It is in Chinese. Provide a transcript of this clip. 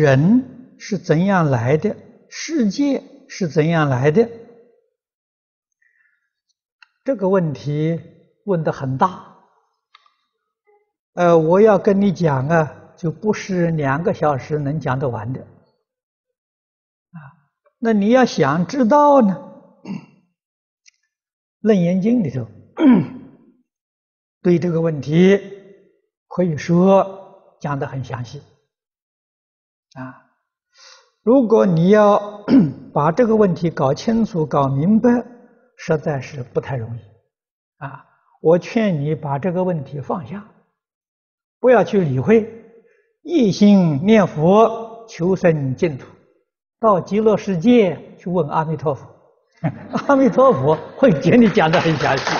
人是怎样来的？世界是怎样来的？这个问题问的很大。呃，我要跟你讲啊，就不是两个小时能讲得完的。啊，那你要想知道呢，《楞严经》里头 对这个问题可以说讲得很详细。啊，如果你要 把这个问题搞清楚、搞明白，实在是不太容易。啊，我劝你把这个问题放下。不要去理会，一心念佛求生净土，到极乐世界去问阿弥陀佛，阿弥陀佛会给你讲得很详细。